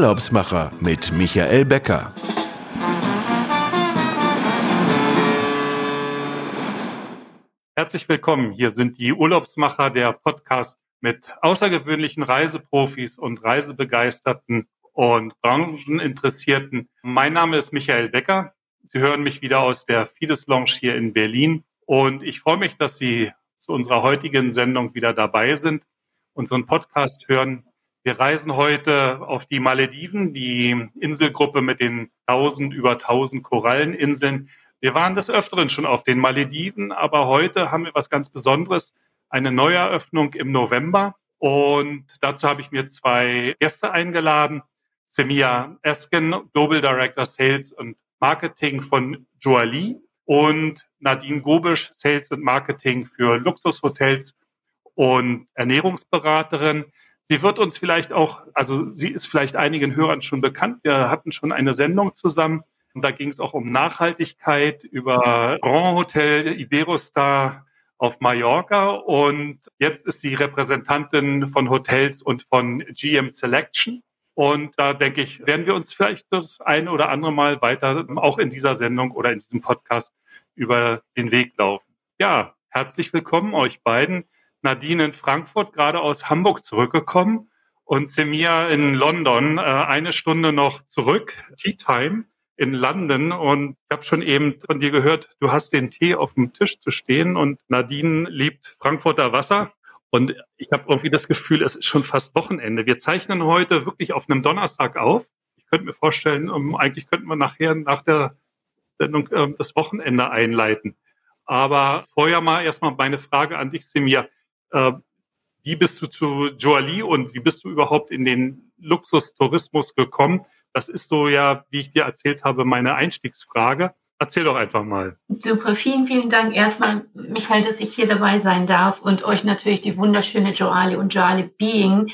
Urlaubsmacher mit Michael Becker. Herzlich willkommen. Hier sind die Urlaubsmacher der Podcast mit außergewöhnlichen Reiseprofis und Reisebegeisterten und Brancheninteressierten. Mein Name ist Michael Becker. Sie hören mich wieder aus der Fides Lounge hier in Berlin. Und ich freue mich, dass Sie zu unserer heutigen Sendung wieder dabei sind, unseren Podcast hören. Wir reisen heute auf die Malediven, die Inselgruppe mit den 1000 über 1000 Koralleninseln. Wir waren des Öfteren schon auf den Malediven, aber heute haben wir was ganz Besonderes, eine Neueröffnung im November. Und dazu habe ich mir zwei Gäste eingeladen. Semia Esken, Global Director Sales und Marketing von Joali und Nadine Gobisch, Sales und Marketing für Luxushotels und Ernährungsberaterin. Sie wird uns vielleicht auch, also sie ist vielleicht einigen Hörern schon bekannt. Wir hatten schon eine Sendung zusammen. Und da ging es auch um Nachhaltigkeit über Grand Hotel Iberostar auf Mallorca. Und jetzt ist sie Repräsentantin von Hotels und von GM Selection. Und da denke ich, werden wir uns vielleicht das eine oder andere Mal weiter auch in dieser Sendung oder in diesem Podcast über den Weg laufen. Ja, herzlich willkommen euch beiden. Nadine in Frankfurt, gerade aus Hamburg zurückgekommen und Semia in London, äh, eine Stunde noch zurück, Tea Time in London. Und ich habe schon eben von dir gehört, du hast den Tee auf dem Tisch zu stehen und Nadine liebt Frankfurter Wasser. Und ich habe irgendwie das Gefühl, es ist schon fast Wochenende. Wir zeichnen heute wirklich auf einem Donnerstag auf. Ich könnte mir vorstellen, um, eigentlich könnten wir nachher nach der Sendung äh, das Wochenende einleiten. Aber vorher mal erstmal meine Frage an dich, Semir. Äh, wie bist du zu Joali und wie bist du überhaupt in den Luxustourismus gekommen? Das ist so ja, wie ich dir erzählt habe, meine Einstiegsfrage. Erzähl doch einfach mal. Super, vielen, vielen Dank erstmal, Michael, dass ich hier dabei sein darf und euch natürlich die wunderschöne Joali und Joali Being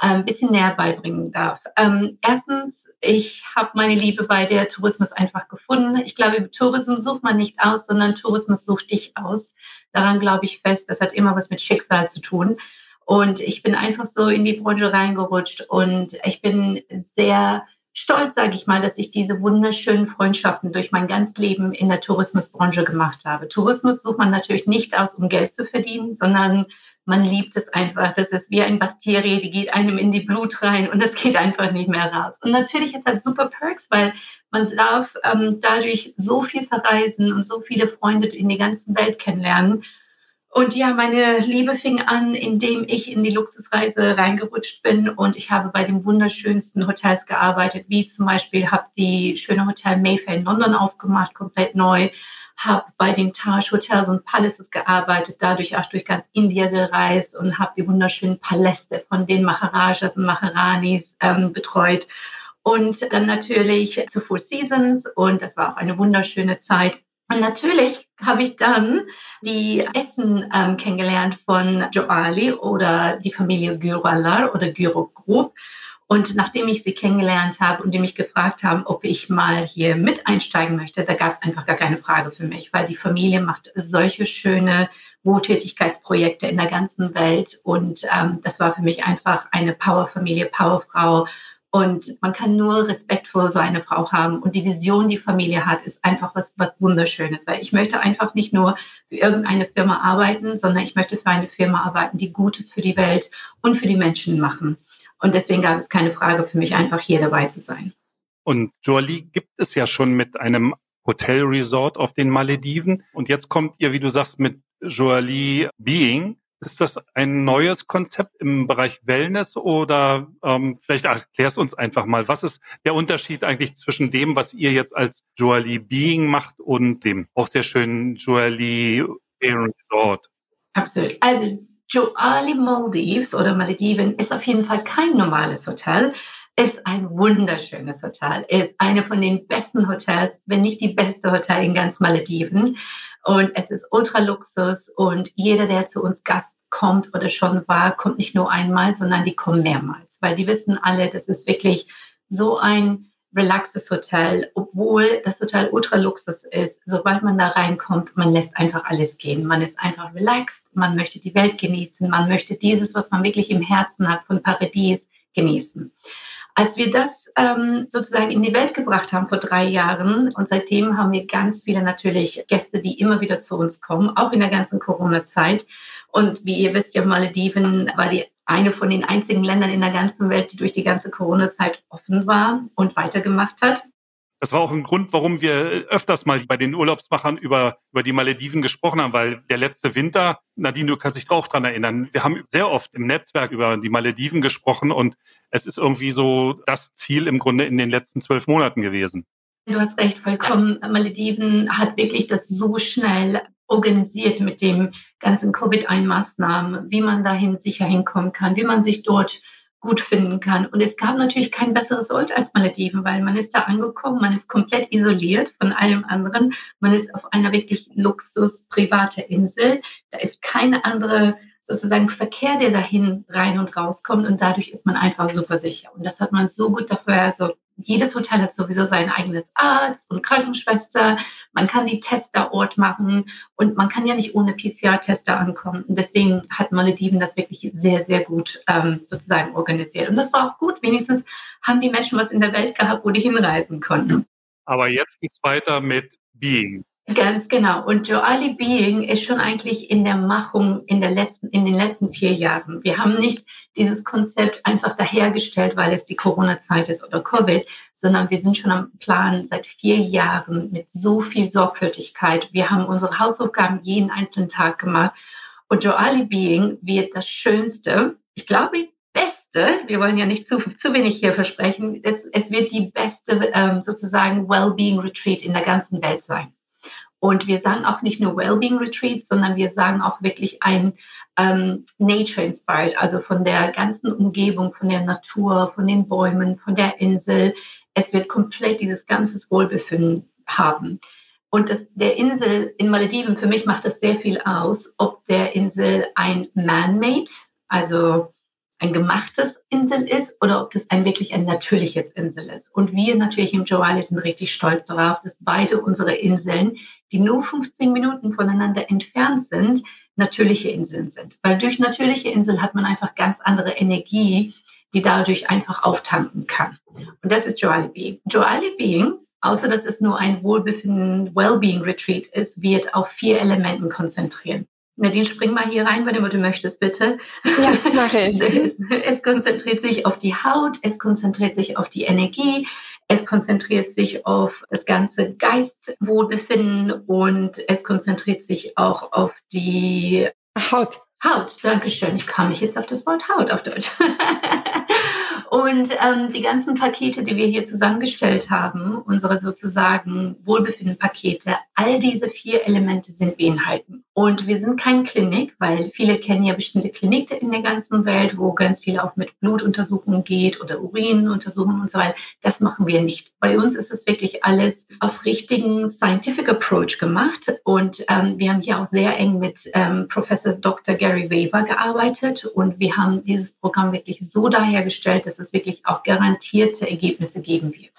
ein bisschen näher beibringen darf. Ähm, erstens, ich habe meine Liebe bei der Tourismus einfach gefunden. Ich glaube, Tourismus sucht man nicht aus, sondern Tourismus sucht dich aus. Daran glaube ich fest. Das hat immer was mit Schicksal zu tun. Und ich bin einfach so in die Branche reingerutscht und ich bin sehr stolz, sage ich mal, dass ich diese wunderschönen Freundschaften durch mein ganzes Leben in der Tourismusbranche gemacht habe. Tourismus sucht man natürlich nicht aus, um Geld zu verdienen, sondern man liebt es einfach. Das ist wie eine Bakterie, die geht einem in die Blut rein und das geht einfach nicht mehr raus. Und natürlich ist das super Perks, weil man darf ähm, dadurch so viel verreisen und so viele Freunde in die ganze Welt kennenlernen. Und ja, meine Liebe fing an, indem ich in die Luxusreise reingerutscht bin und ich habe bei den wunderschönsten Hotels gearbeitet, wie zum Beispiel habe die schöne Hotel Mayfair in London aufgemacht, komplett neu, habe bei den Taj Hotels und Palaces gearbeitet, dadurch auch durch ganz India gereist und habe die wunderschönen Paläste von den Maharajas und Maharanis ähm, betreut. Und dann natürlich zu Four Seasons und das war auch eine wunderschöne Zeit. Und natürlich habe ich dann die Essen ähm, kennengelernt von Joali oder die Familie Gyrolar oder Gyro Group. Und nachdem ich sie kennengelernt habe und die mich gefragt haben, ob ich mal hier mit einsteigen möchte, da gab es einfach gar keine Frage für mich, weil die Familie macht solche schöne Wohltätigkeitsprojekte in der ganzen Welt. Und ähm, das war für mich einfach eine Powerfamilie, Powerfrau. Und man kann nur Respekt vor so eine Frau haben. Und die Vision, die Familie hat, ist einfach was, was Wunderschönes. Weil ich möchte einfach nicht nur für irgendeine Firma arbeiten, sondern ich möchte für eine Firma arbeiten, die Gutes für die Welt und für die Menschen machen. Und deswegen gab es keine Frage für mich, einfach hier dabei zu sein. Und Jolie gibt es ja schon mit einem Hotelresort auf den Malediven. Und jetzt kommt ihr, wie du sagst, mit Jolie Being. Ist das ein neues Konzept im Bereich Wellness oder ähm, vielleicht erklärst uns einfach mal, was ist der Unterschied eigentlich zwischen dem, was ihr jetzt als Jolie Being macht und dem auch sehr schönen Jolie Resort? Absolut. Also Joali Maldives oder Malediven ist auf jeden Fall kein normales Hotel, ist ein wunderschönes Hotel, ist eine von den besten Hotels, wenn nicht die beste Hotel in ganz Malediven. Und es ist Ultraluxus und jeder, der zu uns Gast kommt oder schon war, kommt nicht nur einmal, sondern die kommen mehrmals, weil die wissen alle, das ist wirklich so ein relaxtes Hotel, obwohl das Hotel ultra Luxus ist. Sobald man da reinkommt, man lässt einfach alles gehen. Man ist einfach relaxed, man möchte die Welt genießen, man möchte dieses, was man wirklich im Herzen hat von Paradies, genießen. Als wir das ähm, sozusagen in die Welt gebracht haben vor drei Jahren und seitdem haben wir ganz viele natürlich Gäste, die immer wieder zu uns kommen, auch in der ganzen Corona-Zeit. Und wie ihr wisst, ja, Malediven war die eine von den einzigen Ländern in der ganzen Welt, die durch die ganze Corona-Zeit offen war und weitergemacht hat. Das war auch ein Grund, warum wir öfters mal bei den Urlaubsmachern über, über die Malediven gesprochen haben, weil der letzte Winter, Nadine, du kannst dich auch dran erinnern, wir haben sehr oft im Netzwerk über die Malediven gesprochen und es ist irgendwie so das Ziel im Grunde in den letzten zwölf Monaten gewesen. Du hast recht, vollkommen. Malediven hat wirklich das so schnell organisiert mit dem ganzen Covid-1-Maßnahmen, wie man dahin sicher hinkommen kann, wie man sich dort gut finden kann. Und es gab natürlich kein besseres Ort als Malediven, weil man ist da angekommen, man ist komplett isoliert von allem anderen. Man ist auf einer wirklich luxus private Insel. Da ist keine andere sozusagen Verkehr, der dahin rein und rauskommt und dadurch ist man einfach super sicher. Und das hat man so gut dafür. Jedes Hotel hat sowieso sein eigenes Arzt und Krankenschwester. Man kann die Tester Ort machen und man kann ja nicht ohne PCR-Tester ankommen. Und deswegen hat Malediven das wirklich sehr, sehr gut ähm, sozusagen organisiert. Und das war auch gut. Wenigstens haben die Menschen was in der Welt gehabt, wo die hinreisen konnten. Aber jetzt geht's weiter mit Being. Ganz genau. Und Joali Being ist schon eigentlich in der Machung in, der letzten, in den letzten vier Jahren. Wir haben nicht dieses Konzept einfach dahergestellt, weil es die Corona-Zeit ist oder Covid, sondern wir sind schon am Plan seit vier Jahren mit so viel Sorgfältigkeit. Wir haben unsere Hausaufgaben jeden einzelnen Tag gemacht. Und Joali Being wird das Schönste, ich glaube, beste, wir wollen ja nicht zu, zu wenig hier versprechen, es, es wird die beste ähm, sozusagen Wellbeing Retreat in der ganzen Welt sein. Und wir sagen auch nicht nur Wellbeing Retreat, sondern wir sagen auch wirklich ein ähm, Nature Inspired, also von der ganzen Umgebung, von der Natur, von den Bäumen, von der Insel. Es wird komplett dieses ganze Wohlbefinden haben. Und das, der Insel in Malediven, für mich macht das sehr viel aus, ob der Insel ein Man-Made, also ein gemachtes Insel ist oder ob das ein wirklich ein natürliches Insel ist. Und wir natürlich im Joali sind richtig stolz darauf, dass beide unsere Inseln, die nur 15 Minuten voneinander entfernt sind, natürliche Inseln sind. Weil durch natürliche Inseln hat man einfach ganz andere Energie, die dadurch einfach auftanken kann. Und das ist Joali Being. Joali Being, außer dass es nur ein Wohlbefinden, Wellbeing Retreat ist, wird auf vier Elementen konzentrieren. Nadine, spring mal hier rein, wenn du möchtest, bitte. Ja, mache ich. Es, es, konzentriert sich auf die Haut, es konzentriert sich auf die Energie, es konzentriert sich auf das ganze Geistwohlbefinden und es konzentriert sich auch auf die Haut. Haut, Dankeschön. Ich kam nicht jetzt auf das Wort Haut auf Deutsch. Und ähm, die ganzen Pakete, die wir hier zusammengestellt haben, unsere sozusagen Wohlbefinden-Pakete, all diese vier Elemente sind beinhalten. Und wir sind kein Klinik, weil viele kennen ja bestimmte Kliniken in der ganzen Welt, wo ganz viel auch mit Blutuntersuchungen geht oder Urinuntersuchungen und so weiter. Das machen wir nicht. Bei uns ist es wirklich alles auf richtigen Scientific Approach gemacht. Und ähm, wir haben hier auch sehr eng mit ähm, Professor Dr. Gary Weber gearbeitet. Und wir haben dieses Programm wirklich so dahergestellt, dass es wirklich auch garantierte Ergebnisse geben wird.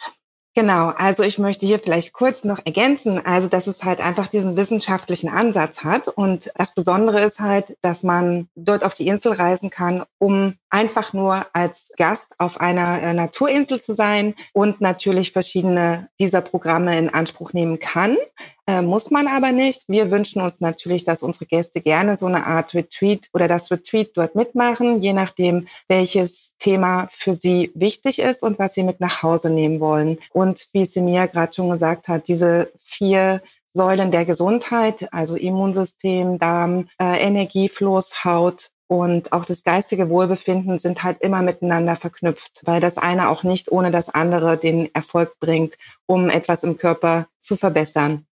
Genau, also ich möchte hier vielleicht kurz noch ergänzen, also dass es halt einfach diesen wissenschaftlichen Ansatz hat und das Besondere ist halt, dass man dort auf die Insel reisen kann, um einfach nur als Gast auf einer äh, Naturinsel zu sein und natürlich verschiedene dieser Programme in Anspruch nehmen kann. Äh, muss man aber nicht. Wir wünschen uns natürlich, dass unsere Gäste gerne so eine Art Retreat oder das Retreat dort mitmachen, je nachdem, welches Thema für sie wichtig ist und was sie mit nach Hause nehmen wollen. Und wie Semia gerade schon gesagt hat, diese vier Säulen der Gesundheit, also Immunsystem, Darm, äh, Energiefluss, Haut und auch das geistige Wohlbefinden sind halt immer miteinander verknüpft, weil das eine auch nicht ohne das andere den Erfolg bringt, um etwas im Körper zu verbessern.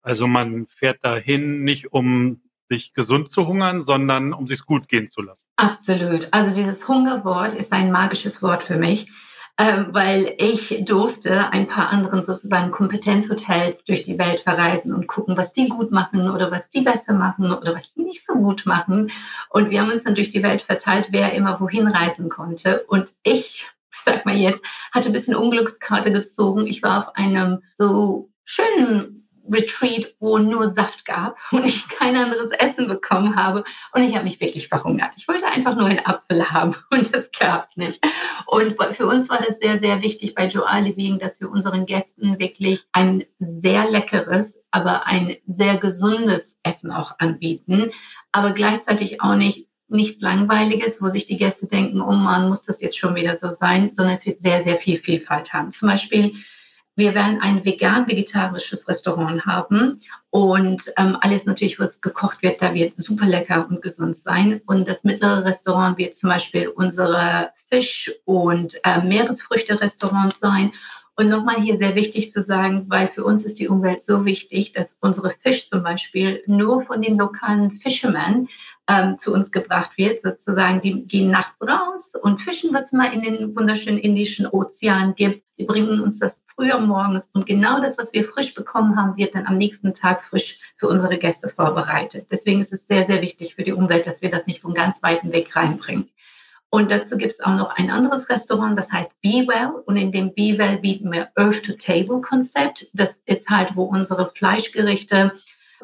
Also man fährt dahin nicht, um sich gesund zu hungern, sondern um sich gut gehen zu lassen. Absolut. Also dieses Hungerwort ist ein magisches Wort für mich, weil ich durfte ein paar anderen sozusagen Kompetenzhotels durch die Welt verreisen und gucken, was die gut machen oder was die besser machen oder was die nicht so gut machen. Und wir haben uns dann durch die Welt verteilt, wer immer wohin reisen konnte. Und ich, sag mal jetzt, hatte ein bisschen Unglückskarte gezogen. Ich war auf einem so schönen Retreat, wo nur Saft gab und ich kein anderes Essen bekommen habe. Und ich habe mich wirklich verhungert. Ich wollte einfach nur einen Apfel haben und das gab es nicht. Und für uns war das sehr, sehr wichtig bei Joa Living, dass wir unseren Gästen wirklich ein sehr leckeres, aber ein sehr gesundes Essen auch anbieten, aber gleichzeitig auch nicht nichts Langweiliges, wo sich die Gäste denken, oh man, muss das jetzt schon wieder so sein, sondern es wird sehr, sehr viel Vielfalt haben. Zum Beispiel wir werden ein vegan-vegetarisches Restaurant haben und ähm, alles natürlich, was gekocht wird, da wird super lecker und gesund sein. Und das mittlere Restaurant wird zum Beispiel unsere Fisch- und äh, Meeresfrüchte-Restaurant sein. Und nochmal hier sehr wichtig zu sagen, weil für uns ist die Umwelt so wichtig, dass unsere Fisch zum Beispiel nur von den lokalen Fishermen ähm, zu uns gebracht wird, sozusagen. Die gehen nachts raus und fischen, was mal in den wunderschönen Indischen Ozean gibt. Sie bringen uns das früher morgens und genau das, was wir frisch bekommen haben, wird dann am nächsten Tag frisch für unsere Gäste vorbereitet. Deswegen ist es sehr, sehr wichtig für die Umwelt, dass wir das nicht von ganz weiten Weg reinbringen. Und dazu gibt es auch noch ein anderes Restaurant, das heißt Be Well. Und in dem Be Well bieten wir Earth to Table Konzept. Das ist halt, wo unsere Fleischgerichte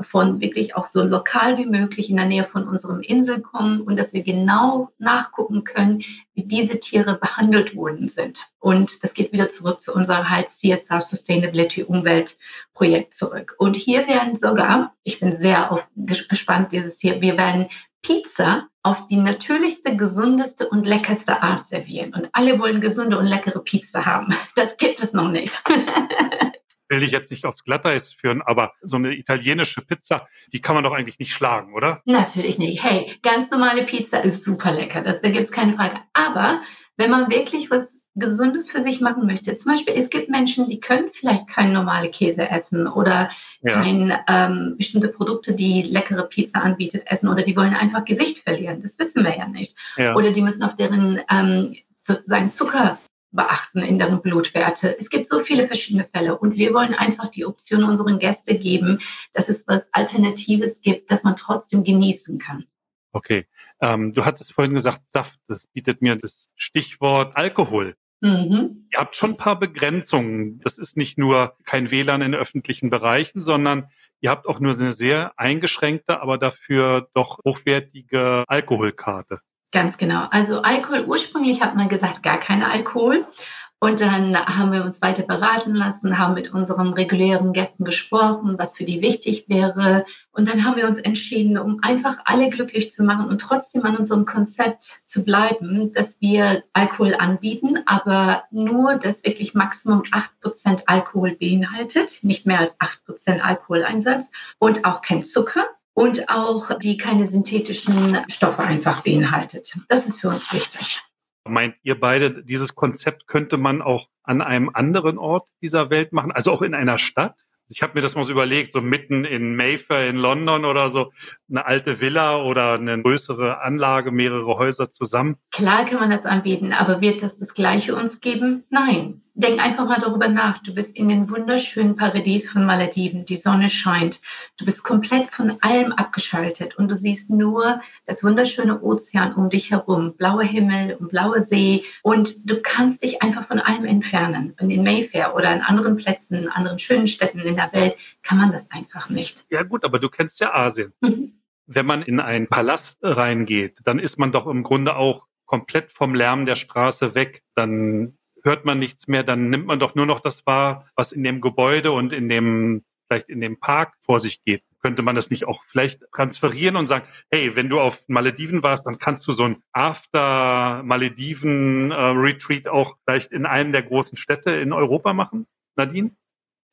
von wirklich auch so lokal wie möglich in der Nähe von unserem Insel kommen und dass wir genau nachgucken können, wie diese Tiere behandelt worden sind. Und das geht wieder zurück zu unserem halt CSR Sustainability Umweltprojekt zurück. Und hier werden sogar, ich bin sehr auf, gespannt dieses hier, wir werden Pizza auf die natürlichste, gesundeste und leckerste Art servieren. Und alle wollen gesunde und leckere Pizza haben. Das gibt es noch nicht. will ich jetzt nicht aufs Glatteis führen, aber so eine italienische Pizza, die kann man doch eigentlich nicht schlagen, oder? Natürlich nicht. Hey, ganz normale Pizza ist super lecker, das, da gibt es keine Frage. Aber wenn man wirklich was Gesundes für sich machen möchte. Zum Beispiel, es gibt Menschen, die können vielleicht keine normale Käse essen oder ja. kein ähm, bestimmte Produkte, die leckere Pizza anbietet, essen oder die wollen einfach Gewicht verlieren. Das wissen wir ja nicht. Ja. Oder die müssen auf deren ähm, sozusagen Zucker beachten in deren Blutwerte. Es gibt so viele verschiedene Fälle und wir wollen einfach die Option unseren Gästen geben, dass es was Alternatives gibt, das man trotzdem genießen kann. Okay, ähm, du hattest vorhin gesagt, Saft, das bietet mir das Stichwort Alkohol. Mhm. Ihr habt schon ein paar Begrenzungen. Das ist nicht nur kein WLAN in öffentlichen Bereichen, sondern ihr habt auch nur eine sehr eingeschränkte, aber dafür doch hochwertige Alkoholkarte. Ganz genau. Also Alkohol, ursprünglich hat man gesagt, gar keine Alkohol. Und dann haben wir uns weiter beraten lassen, haben mit unseren regulären Gästen gesprochen, was für die wichtig wäre. Und dann haben wir uns entschieden, um einfach alle glücklich zu machen und trotzdem an unserem Konzept zu bleiben, dass wir Alkohol anbieten, aber nur das wirklich Maximum 8% Alkohol beinhaltet, nicht mehr als 8% Alkoholeinsatz und auch kein Zucker und auch die keine synthetischen Stoffe einfach beinhaltet. Das ist für uns wichtig. Meint ihr beide, dieses Konzept könnte man auch an einem anderen Ort dieser Welt machen, also auch in einer Stadt? Ich habe mir das mal so überlegt, so mitten in Mayfair in London oder so, eine alte Villa oder eine größere Anlage, mehrere Häuser zusammen. Klar kann man das anbieten, aber wird das das Gleiche uns geben? Nein. Denk einfach mal darüber nach. Du bist in den wunderschönen Paradies von Malediven. Die Sonne scheint. Du bist komplett von allem abgeschaltet und du siehst nur das wunderschöne Ozean um dich herum, blauer Himmel und blauer See und du kannst dich einfach von allem entfernen. Und in Mayfair oder in anderen Plätzen, in anderen schönen Städten in der Welt kann man das einfach nicht. Ja gut, aber du kennst ja Asien. Mhm. Wenn man in einen Palast reingeht, dann ist man doch im Grunde auch komplett vom Lärm der Straße weg. Dann hört man nichts mehr, dann nimmt man doch nur noch das wahr, was in dem Gebäude und in dem, vielleicht in dem Park vor sich geht. Könnte man das nicht auch vielleicht transferieren und sagen, hey, wenn du auf Malediven warst, dann kannst du so ein After-Malediven-Retreat äh, auch vielleicht in einem der großen Städte in Europa machen, Nadine?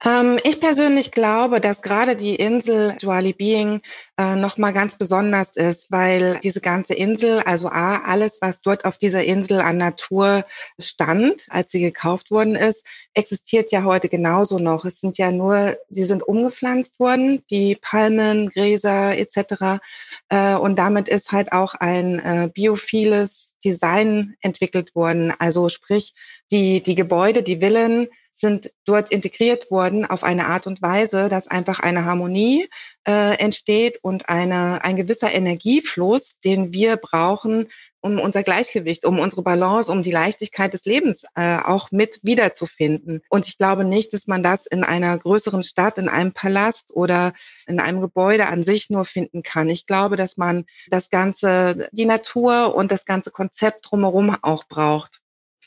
Ähm, ich persönlich glaube, dass gerade die Insel Duali Being äh, nochmal ganz besonders ist, weil diese ganze Insel, also A, alles, was dort auf dieser Insel an Natur stand, als sie gekauft worden ist, existiert ja heute genauso noch. Es sind ja nur, sie sind umgepflanzt worden, die Palmen, Gräser etc. Äh, und damit ist halt auch ein äh, biophiles Design entwickelt worden. Also sprich, die, die Gebäude, die Villen sind dort integriert worden auf eine Art und Weise, dass einfach eine Harmonie äh, entsteht und eine, ein gewisser Energiefluss, den wir brauchen, um unser Gleichgewicht, um unsere Balance, um die Leichtigkeit des Lebens äh, auch mit wiederzufinden. Und ich glaube nicht, dass man das in einer größeren Stadt, in einem Palast oder in einem Gebäude an sich nur finden kann. Ich glaube, dass man das Ganze, die Natur und das ganze Konzept drumherum auch braucht.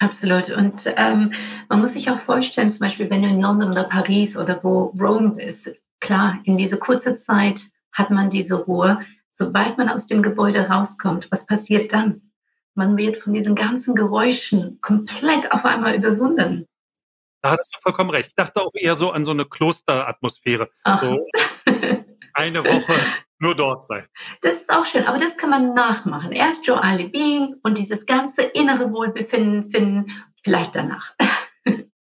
Absolut. Und ähm, man muss sich auch vorstellen, zum Beispiel, wenn du in London oder Paris oder wo Rome bist, klar, in diese kurze Zeit hat man diese Ruhe. Sobald man aus dem Gebäude rauskommt, was passiert dann? Man wird von diesen ganzen Geräuschen komplett auf einmal überwunden. Da hast du vollkommen recht. Ich dachte auch eher so an so eine Klosteratmosphäre. So eine Woche nur dort sein. Das ist auch schön, aber das kann man nachmachen. Erst Joe Ali Being und dieses ganze innere Wohlbefinden finden, vielleicht danach.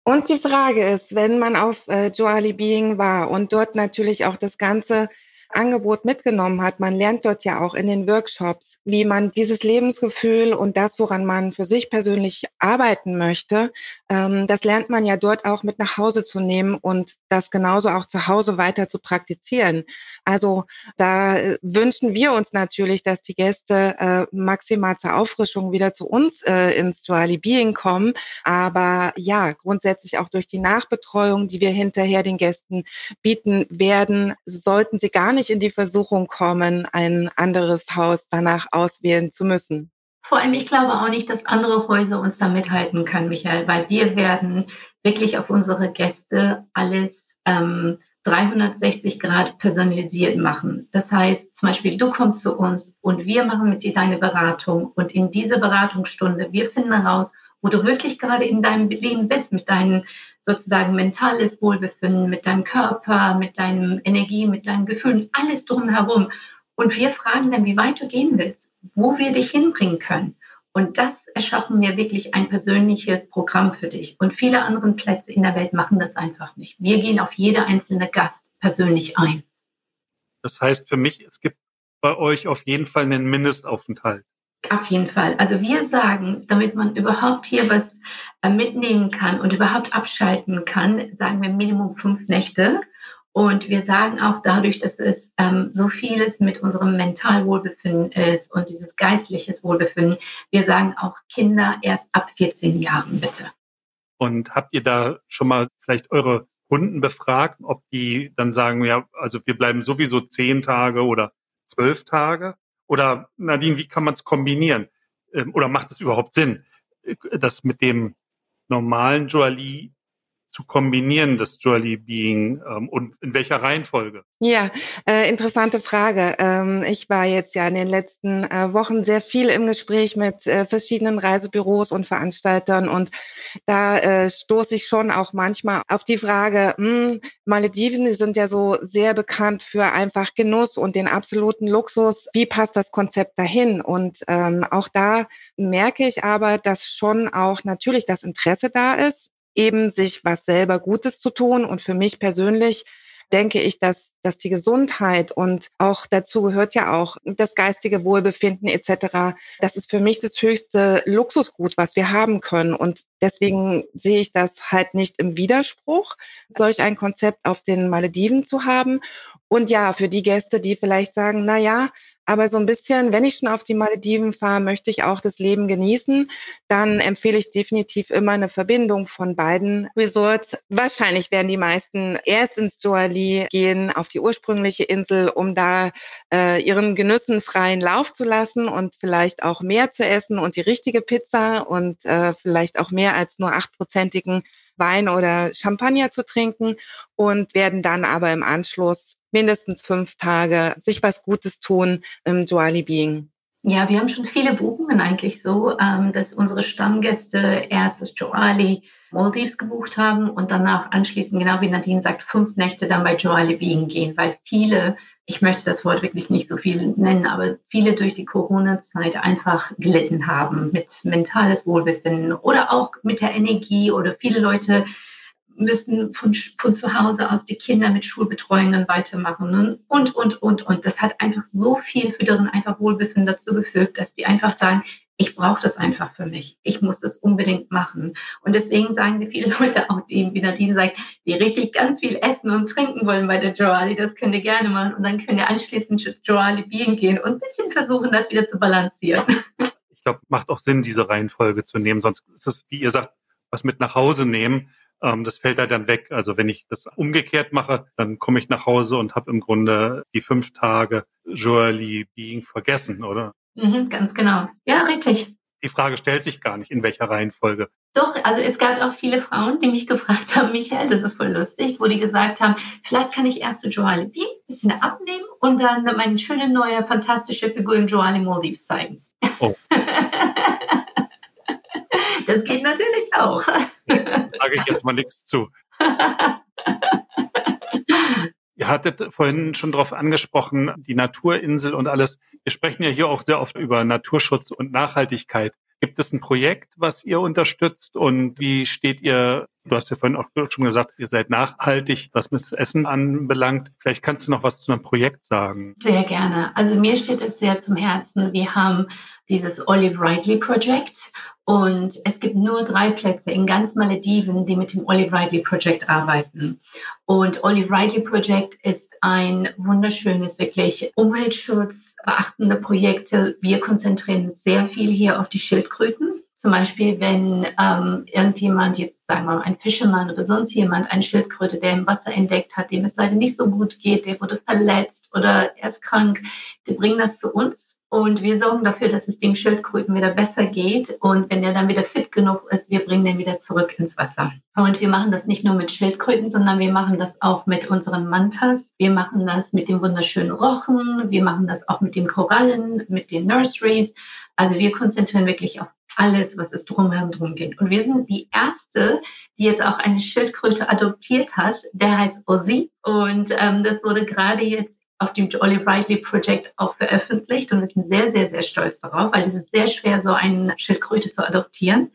Und die Frage ist, wenn man auf äh, Joali Being war und dort natürlich auch das ganze Angebot mitgenommen hat. Man lernt dort ja auch in den Workshops, wie man dieses Lebensgefühl und das, woran man für sich persönlich arbeiten möchte, ähm, das lernt man ja dort auch mit nach Hause zu nehmen und das genauso auch zu Hause weiter zu praktizieren. Also da äh, wünschen wir uns natürlich, dass die Gäste äh, maximal zur Auffrischung wieder zu uns äh, ins Duali Being kommen. Aber ja, grundsätzlich auch durch die Nachbetreuung, die wir hinterher den Gästen bieten werden, sollten sie gar nicht nicht in die Versuchung kommen, ein anderes Haus danach auswählen zu müssen. Vor allem, ich glaube auch nicht, dass andere Häuser uns da mithalten können, Michael, weil wir werden wirklich auf unsere Gäste alles ähm, 360 Grad personalisiert machen. Das heißt, zum Beispiel, du kommst zu uns und wir machen mit dir deine Beratung und in dieser Beratungsstunde, wir finden heraus, wo du wirklich gerade in deinem Leben bist, mit deinem sozusagen mentales Wohlbefinden, mit deinem Körper, mit deinem Energie, mit deinen Gefühlen, alles drumherum. Und wir fragen dann, wie weit du gehen willst, wo wir dich hinbringen können. Und das erschaffen wir wirklich ein persönliches Programm für dich. Und viele andere Plätze in der Welt machen das einfach nicht. Wir gehen auf jede einzelne Gast persönlich ein. Das heißt für mich, es gibt bei euch auf jeden Fall einen Mindestaufenthalt. Auf jeden Fall. Also wir sagen, damit man überhaupt hier was äh, mitnehmen kann und überhaupt abschalten kann, sagen wir Minimum fünf Nächte. Und wir sagen auch dadurch, dass es ähm, so vieles mit unserem Mentalwohlbefinden ist und dieses geistliches Wohlbefinden, wir sagen auch Kinder erst ab 14 Jahren bitte. Und habt ihr da schon mal vielleicht eure Kunden befragt, ob die dann sagen, ja, also wir bleiben sowieso zehn Tage oder zwölf Tage? Oder Nadine, wie kann man es kombinieren? Ähm, oder macht es überhaupt Sinn, äh, das mit dem normalen Joali zu kombinieren, das Journey Being ähm, und in welcher Reihenfolge? Ja, äh, interessante Frage. Ähm, ich war jetzt ja in den letzten äh, Wochen sehr viel im Gespräch mit äh, verschiedenen Reisebüros und Veranstaltern und da äh, stoße ich schon auch manchmal auf die Frage, mh, hm, Malediven, die sind ja so sehr bekannt für einfach Genuss und den absoluten Luxus. Wie passt das Konzept dahin? Und ähm, auch da merke ich aber, dass schon auch natürlich das Interesse da ist, eben sich was selber Gutes zu tun. Und für mich persönlich denke ich, dass, dass die Gesundheit und auch dazu gehört ja auch das geistige Wohlbefinden etc. Das ist für mich das höchste Luxusgut, was wir haben können. Und deswegen sehe ich das halt nicht im Widerspruch, solch ein Konzept auf den Malediven zu haben. Und ja, für die Gäste, die vielleicht sagen, na ja, aber so ein bisschen, wenn ich schon auf die Malediven fahre, möchte ich auch das Leben genießen, dann empfehle ich definitiv immer eine Verbindung von beiden Resorts. Wahrscheinlich werden die meisten erst ins Joali gehen, auf die ursprüngliche Insel, um da äh, ihren Genüssen freien Lauf zu lassen und vielleicht auch mehr zu essen und die richtige Pizza und äh, vielleicht auch mehr als nur achtprozentigen Wein oder Champagner zu trinken und werden dann aber im Anschluss mindestens fünf Tage sich was Gutes tun im Duali Being. Ja, wir haben schon viele Buchungen eigentlich so, ähm, dass unsere Stammgäste erst das Joali Maldives gebucht haben und danach anschließend, genau wie Nadine sagt, fünf Nächte dann bei Joali Being gehen, weil viele, ich möchte das Wort wirklich nicht so viel nennen, aber viele durch die Corona-Zeit einfach gelitten haben mit mentales Wohlbefinden oder auch mit der Energie oder viele Leute müssen von, von zu Hause aus die Kinder mit Schulbetreuungen weitermachen und, und, und, und. Das hat einfach so viel für deren einfach Wohlbefinden dazu gefügt, dass die einfach sagen, ich brauche das einfach für mich. Ich muss das unbedingt machen. Und deswegen sagen die viele Leute auch, die, wie Nadine sagt, die richtig ganz viel essen und trinken wollen bei der Joali, das könnt ihr gerne machen. Und dann könnt ihr anschließend zu Joali Being gehen und ein bisschen versuchen, das wieder zu balancieren. Ich glaube, macht auch Sinn, diese Reihenfolge zu nehmen. Sonst ist es, wie ihr sagt, was mit nach Hause nehmen. Ähm, das fällt da dann weg. Also wenn ich das umgekehrt mache, dann komme ich nach Hause und habe im Grunde die fünf Tage Joali Being vergessen, oder? Mhm, ganz genau. Ja, richtig. Die Frage stellt sich gar nicht, in welcher Reihenfolge. Doch, also es gab auch viele Frauen, die mich gefragt haben, Michael, das ist voll lustig, wo die gesagt haben, vielleicht kann ich erst Joali B ein bisschen abnehmen und dann meine schöne neue fantastische Figur im Joali Maldives zeigen. Oh. das geht natürlich auch. Sage ich jetzt mal nichts zu. Ihr hattet vorhin schon darauf angesprochen, die Naturinsel und alles. Wir sprechen ja hier auch sehr oft über Naturschutz und Nachhaltigkeit. Gibt es ein Projekt, was ihr unterstützt und wie steht ihr? Du hast ja vorhin auch schon gesagt, ihr seid nachhaltig, was das Essen anbelangt. Vielleicht kannst du noch was zu einem Projekt sagen. Sehr gerne. Also mir steht es sehr zum Herzen. Wir haben dieses Olive Ridley Project und es gibt nur drei Plätze in ganz Malediven, die mit dem Olive Ridley Project arbeiten. Und Olive Ridley Project ist ein wunderschönes, wirklich Umweltschutz beachtende Projekte. Wir konzentrieren sehr viel hier auf die Schildkröten. Zum Beispiel, wenn ähm, irgendjemand jetzt, sagen wir mal, ein Fischermann oder sonst jemand, eine Schildkröte, der im Wasser entdeckt hat, dem es leider nicht so gut geht, der wurde verletzt oder er ist krank, die bringen das zu uns und wir sorgen dafür, dass es dem Schildkröten wieder besser geht. Und wenn er dann wieder fit genug ist, wir bringen den wieder zurück ins Wasser. Und wir machen das nicht nur mit Schildkröten, sondern wir machen das auch mit unseren Mantas. Wir machen das mit dem wunderschönen Rochen. Wir machen das auch mit den Korallen, mit den Nurseries. Also wir konzentrieren wirklich auf alles, was es drumherum drum geht. Und wir sind die erste, die jetzt auch eine Schildkröte adoptiert hat. Der heißt Ozzy. Und ähm, das wurde gerade jetzt auf dem Olive Ridley Project auch veröffentlicht und wir sind sehr, sehr, sehr stolz darauf, weil es ist sehr schwer, so eine Schildkröte zu adoptieren,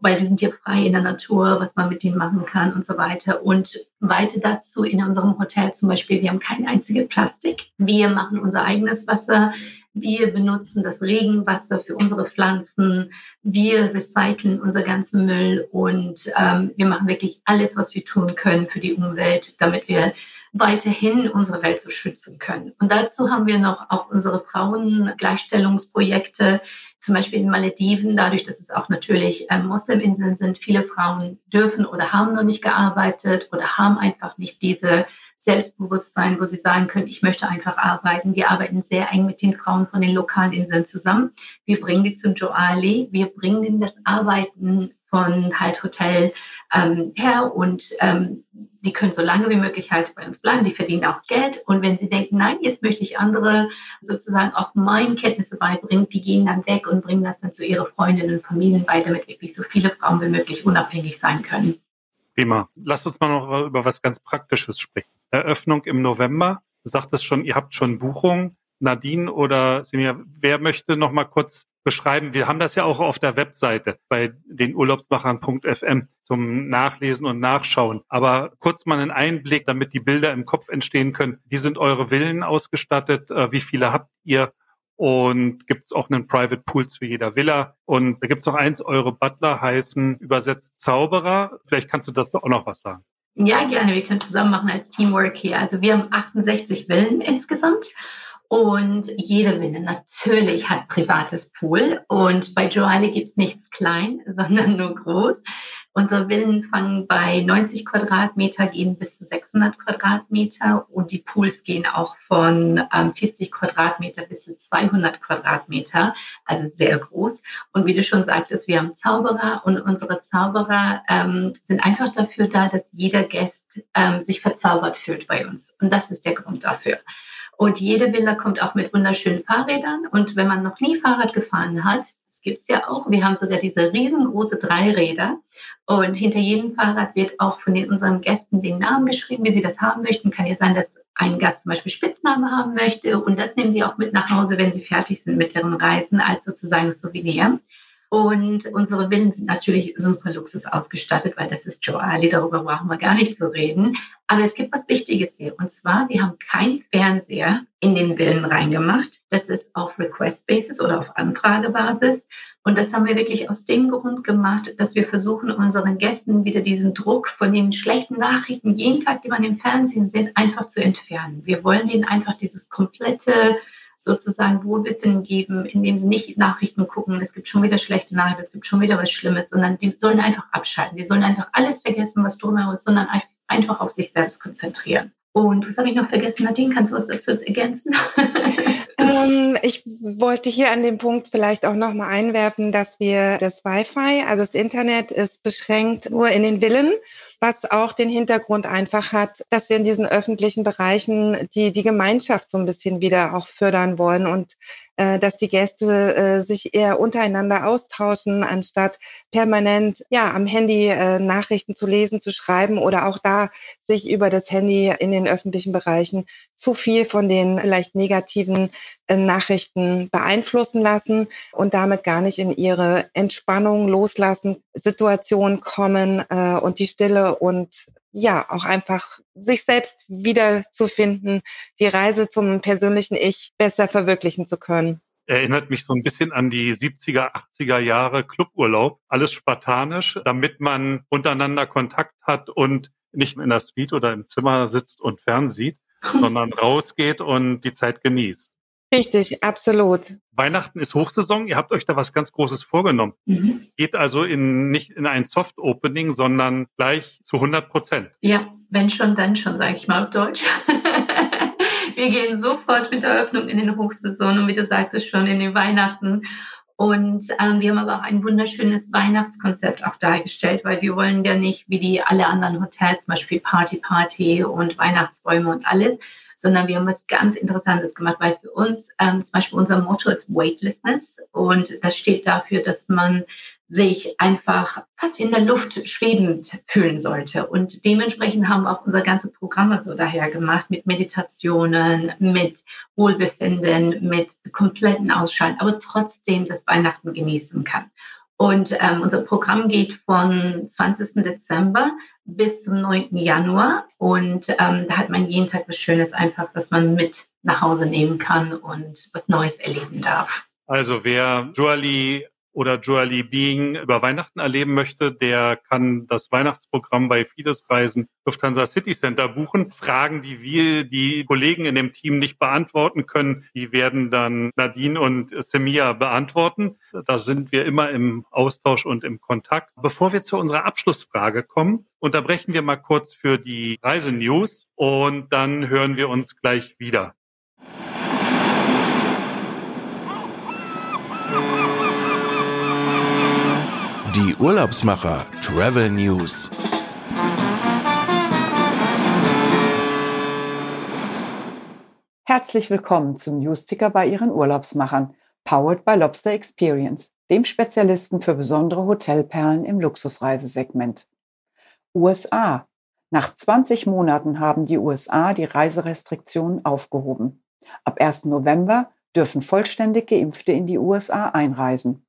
weil die sind hier frei in der Natur, was man mit denen machen kann und so weiter. Und weiter dazu in unserem Hotel zum Beispiel, wir haben kein einziges Plastik. Wir machen unser eigenes Wasser. Wir benutzen das Regenwasser für unsere Pflanzen. Wir recyceln unser ganzen Müll und ähm, wir machen wirklich alles, was wir tun können für die Umwelt, damit wir weiterhin unsere Welt so schützen können. Und dazu haben wir noch auch unsere Frauengleichstellungsprojekte, zum Beispiel in Malediven, dadurch, dass es auch natürlich ähm, Musliminseln sind. Viele Frauen dürfen oder haben noch nicht gearbeitet oder haben einfach nicht diese Selbstbewusstsein, wo sie sagen können, ich möchte einfach arbeiten. Wir arbeiten sehr eng mit den Frauen von den lokalen Inseln zusammen. Wir bringen die zum Joali, wir bringen das Arbeiten von halt Hotel ähm, her und ähm, die können so lange wie möglich halt bei uns bleiben. Die verdienen auch Geld und wenn sie denken, nein, jetzt möchte ich andere sozusagen auch meine Kenntnisse beibringen, die gehen dann weg und bringen das dann zu ihre Freundinnen und Familien bei, damit wirklich so viele Frauen wie möglich unabhängig sein können. Prima. Lasst uns mal noch über was ganz Praktisches sprechen. Eröffnung im November. Du sagtest schon, ihr habt schon Buchungen. Nadine oder Simia, wer möchte noch mal kurz beschreiben? Wir haben das ja auch auf der Webseite bei den Urlaubsmachern.fm zum Nachlesen und Nachschauen. Aber kurz mal einen Einblick, damit die Bilder im Kopf entstehen können. Wie sind eure Villen ausgestattet? Äh, wie viele habt ihr? Und gibt es auch einen Private Pool zu jeder Villa. Und da gibt es noch eins, eure Butler heißen übersetzt Zauberer. Vielleicht kannst du das auch noch was sagen. Ja, gerne. Wir können zusammen machen als Teamwork hier. Also wir haben 68 Villen insgesamt. Und jede Villa natürlich hat privates Pool. Und bei Joale gibt's nichts klein, sondern nur groß. Unsere Villen fangen bei 90 Quadratmeter, gehen bis zu 600 Quadratmeter und die Pools gehen auch von ähm, 40 Quadratmeter bis zu 200 Quadratmeter, also sehr groß. Und wie du schon sagtest, wir haben Zauberer und unsere Zauberer ähm, sind einfach dafür da, dass jeder Gast ähm, sich verzaubert fühlt bei uns. Und das ist der Grund dafür. Und jede Villa kommt auch mit wunderschönen Fahrrädern. Und wenn man noch nie Fahrrad gefahren hat, das gibt es ja auch. Wir haben sogar diese riesengroße Dreiräder. Und hinter jedem Fahrrad wird auch von den, unseren Gästen den Namen geschrieben, wie sie das haben möchten. Kann ja sein, dass ein Gast zum Beispiel Spitzname haben möchte. Und das nehmen wir auch mit nach Hause, wenn sie fertig sind mit ihren Reisen, als sozusagen Souvenir. Und unsere Villen sind natürlich super Luxus ausgestattet, weil das ist Joe Ali, darüber brauchen wir gar nicht zu reden. Aber es gibt was Wichtiges hier. Und zwar, wir haben keinen Fernseher in den Villen reingemacht. Das ist auf Request Basis oder auf Anfragebasis. Und das haben wir wirklich aus dem Grund gemacht, dass wir versuchen, unseren Gästen wieder diesen Druck von den schlechten Nachrichten jeden Tag, die man im Fernsehen sieht, einfach zu entfernen. Wir wollen denen einfach dieses komplette sozusagen Wohlbefinden geben, indem sie nicht Nachrichten gucken, es gibt schon wieder schlechte Nachrichten, es gibt schon wieder was Schlimmes, sondern die sollen einfach abschalten. Die sollen einfach alles vergessen, was drumherum ist, sondern einfach auf sich selbst konzentrieren. Und was habe ich noch vergessen? Nadine, kannst du was dazu ergänzen? ähm, ich wollte hier an dem Punkt vielleicht auch nochmal einwerfen, dass wir das Wi-Fi, also das Internet ist beschränkt nur in den Villen was auch den Hintergrund einfach hat, dass wir in diesen öffentlichen Bereichen die, die Gemeinschaft so ein bisschen wieder auch fördern wollen und äh, dass die Gäste äh, sich eher untereinander austauschen, anstatt permanent ja am Handy äh, Nachrichten zu lesen, zu schreiben oder auch da sich über das Handy in den öffentlichen Bereichen zu viel von den vielleicht negativen äh, Nachrichten beeinflussen lassen und damit gar nicht in ihre Entspannung loslassen, Situation kommen äh, und die Stille und ja, auch einfach sich selbst wiederzufinden, die Reise zum persönlichen Ich besser verwirklichen zu können. Erinnert mich so ein bisschen an die 70er, 80er Jahre Cluburlaub. Alles spartanisch, damit man untereinander Kontakt hat und nicht in der Suite oder im Zimmer sitzt und fernsieht, sondern rausgeht und die Zeit genießt. Richtig, absolut. Weihnachten ist Hochsaison. Ihr habt euch da was ganz Großes vorgenommen. Mhm. Geht also in, nicht in ein Soft Opening, sondern gleich zu 100 Prozent. Ja, wenn schon, dann schon, sage ich mal auf Deutsch. Wir gehen sofort mit der Eröffnung in den Hochsaison und wie du sagtest schon in den Weihnachten. Und ähm, wir haben aber auch ein wunderschönes Weihnachtskonzept auch dargestellt, weil wir wollen ja nicht wie die alle anderen Hotels, zum Beispiel Party Party und Weihnachtsbäume und alles, sondern wir haben was ganz Interessantes gemacht, weil für uns ähm, zum Beispiel unser Motto ist Weightlessness und das steht dafür, dass man sich einfach fast wie in der Luft schwebend fühlen sollte. Und dementsprechend haben auch unser ganze Programm so daher gemacht mit Meditationen, mit Wohlbefinden, mit kompletten Ausschalten, aber trotzdem das Weihnachten genießen kann. Und ähm, unser Programm geht von 20. Dezember bis zum 9. Januar. Und ähm, da hat man jeden Tag was Schönes einfach, was man mit nach Hause nehmen kann und was Neues erleben darf. Also wer Joali oder Joali Being über Weihnachten erleben möchte, der kann das Weihnachtsprogramm bei Fides Reisen Lufthansa City Center buchen. Fragen, die wir, die Kollegen in dem Team nicht beantworten können, die werden dann Nadine und Semia beantworten. Da sind wir immer im Austausch und im Kontakt. Bevor wir zu unserer Abschlussfrage kommen, unterbrechen wir mal kurz für die Reisenews und dann hören wir uns gleich wieder. Die Urlaubsmacher Travel News. Herzlich willkommen zum Newsticker bei Ihren Urlaubsmachern, powered by Lobster Experience, dem Spezialisten für besondere Hotelperlen im Luxusreisesegment. USA. Nach 20 Monaten haben die USA die Reiserestriktionen aufgehoben. Ab 1. November dürfen vollständig Geimpfte in die USA einreisen.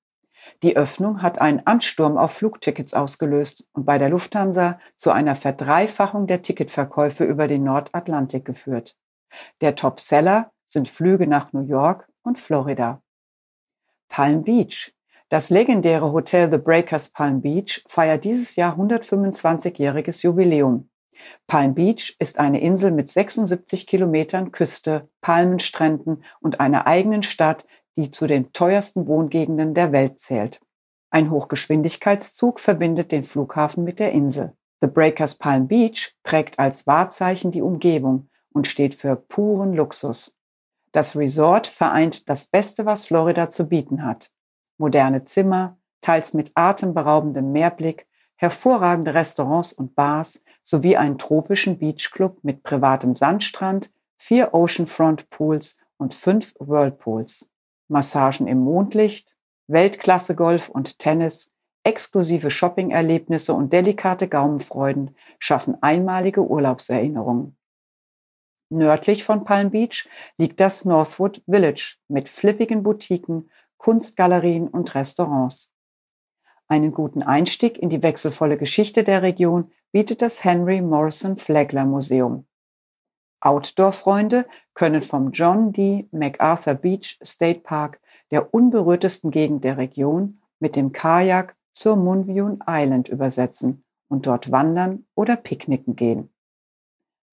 Die Öffnung hat einen Ansturm auf Flugtickets ausgelöst und bei der Lufthansa zu einer Verdreifachung der Ticketverkäufe über den Nordatlantik geführt. Der Topseller sind Flüge nach New York und Florida. Palm Beach. Das legendäre Hotel The Breakers Palm Beach feiert dieses Jahr 125-jähriges Jubiläum. Palm Beach ist eine Insel mit 76 Kilometern Küste, Palmenstränden und einer eigenen Stadt, die zu den teuersten Wohngegenden der Welt zählt. Ein Hochgeschwindigkeitszug verbindet den Flughafen mit der Insel. The Breakers Palm Beach prägt als Wahrzeichen die Umgebung und steht für puren Luxus. Das Resort vereint das Beste, was Florida zu bieten hat. Moderne Zimmer, teils mit atemberaubendem Meerblick, hervorragende Restaurants und Bars sowie einen tropischen Beachclub mit privatem Sandstrand, vier Oceanfront Pools und fünf Whirlpools. Massagen im Mondlicht, Weltklasse-Golf und Tennis, exklusive Shopping-Erlebnisse und delikate Gaumenfreuden schaffen einmalige Urlaubserinnerungen. Nördlich von Palm Beach liegt das Northwood Village mit flippigen Boutiquen, Kunstgalerien und Restaurants. Einen guten Einstieg in die wechselvolle Geschichte der Region bietet das Henry Morrison Flagler Museum. Outdoor-Freunde können vom John D. MacArthur Beach State Park, der unberührtesten Gegend der Region, mit dem Kajak zur Munvyun Island übersetzen und dort wandern oder picknicken gehen.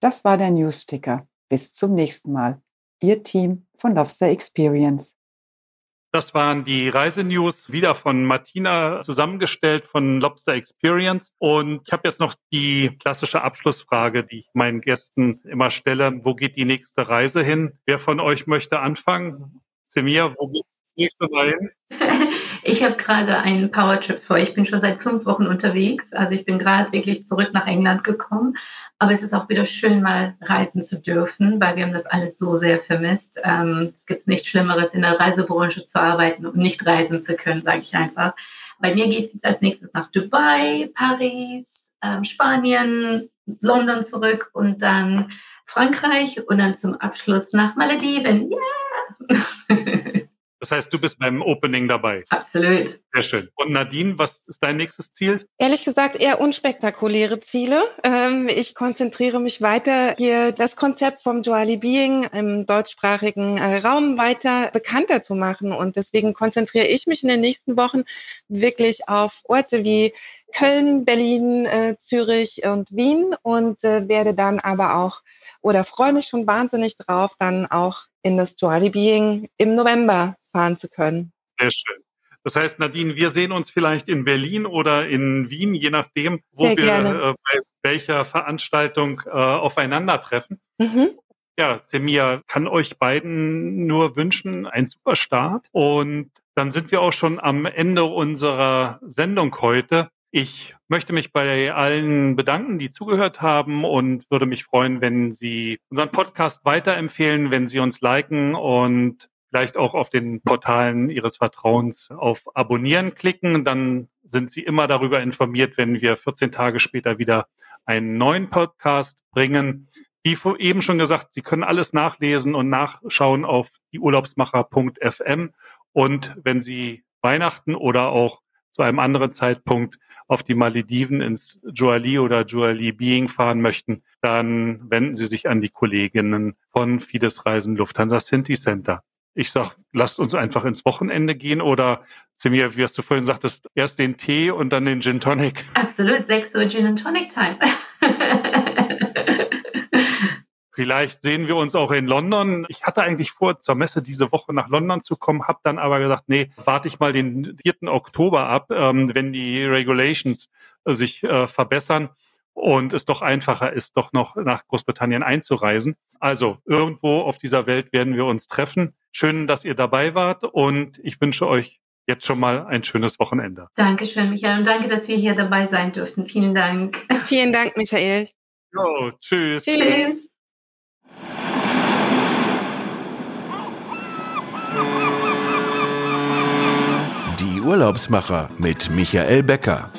Das war der Newsticker. Bis zum nächsten Mal. Ihr Team von Lobster Experience. Das waren die Reisenews wieder von Martina zusammengestellt von Lobster Experience. Und ich habe jetzt noch die klassische Abschlussfrage, die ich meinen Gästen immer stelle. Wo geht die nächste Reise hin? Wer von euch möchte anfangen? Semir, wo geht das nächste Mal hin? Ich habe gerade einen Powertrips vor. Ich bin schon seit fünf Wochen unterwegs. Also ich bin gerade wirklich zurück nach England gekommen. Aber es ist auch wieder schön, mal reisen zu dürfen, weil wir haben das alles so sehr vermisst. Ähm, es gibt nichts Schlimmeres, in der Reisebranche zu arbeiten und nicht reisen zu können, sage ich einfach. Bei mir geht es jetzt als nächstes nach Dubai, Paris, ähm, Spanien, London zurück und dann Frankreich und dann zum Abschluss nach Malediven. Yeah! Das heißt, du bist beim Opening dabei. Absolut. Sehr schön. Und Nadine, was ist dein nächstes Ziel? Ehrlich gesagt eher unspektakuläre Ziele. Ähm, ich konzentriere mich weiter, hier das Konzept vom Dually Being im deutschsprachigen äh, Raum weiter bekannter zu machen. Und deswegen konzentriere ich mich in den nächsten Wochen wirklich auf Orte wie Köln, Berlin, äh, Zürich und Wien und äh, werde dann aber auch oder freue mich schon wahnsinnig drauf, dann auch in das Dually Being im November fahren zu können. Sehr schön. Das heißt, Nadine, wir sehen uns vielleicht in Berlin oder in Wien, je nachdem, wo Sehr wir gerne. äh, bei welcher Veranstaltung äh, aufeinandertreffen. Mhm. Ja, Semia kann euch beiden nur wünschen, einen super Start. Und dann sind wir auch schon am Ende unserer Sendung heute. Ich möchte mich bei allen bedanken, die zugehört haben und würde mich freuen, wenn Sie unseren Podcast weiterempfehlen, wenn Sie uns liken und vielleicht auch auf den Portalen Ihres Vertrauens auf Abonnieren klicken. Dann sind Sie immer darüber informiert, wenn wir 14 Tage später wieder einen neuen Podcast bringen. Wie eben schon gesagt, Sie können alles nachlesen und nachschauen auf dieurlaubsmacher.fm. Und wenn Sie Weihnachten oder auch zu einem anderen Zeitpunkt auf die Malediven ins Joali oder Joali Being fahren möchten, dann wenden Sie sich an die Kolleginnen von Fides Reisen Lufthansa Sinti Center. Ich sag, lasst uns einfach ins Wochenende gehen oder Semir, wie hast du vorhin sagtest, erst den Tee und dann den Gin Tonic. Absolut, 6 Uhr Gin and Tonic Time. Vielleicht sehen wir uns auch in London. Ich hatte eigentlich vor, zur Messe diese Woche nach London zu kommen, habe dann aber gesagt, nee, warte ich mal den 4. Oktober ab, ähm, wenn die Regulations äh, sich äh, verbessern und es doch einfacher ist, doch noch nach Großbritannien einzureisen. Also irgendwo auf dieser Welt werden wir uns treffen. Schön, dass ihr dabei wart und ich wünsche euch jetzt schon mal ein schönes Wochenende. Dankeschön, Michael, und danke, dass wir hier dabei sein durften. Vielen Dank. Vielen Dank, Michael. Jo, tschüss. Tschüss. Die Urlaubsmacher mit Michael Becker.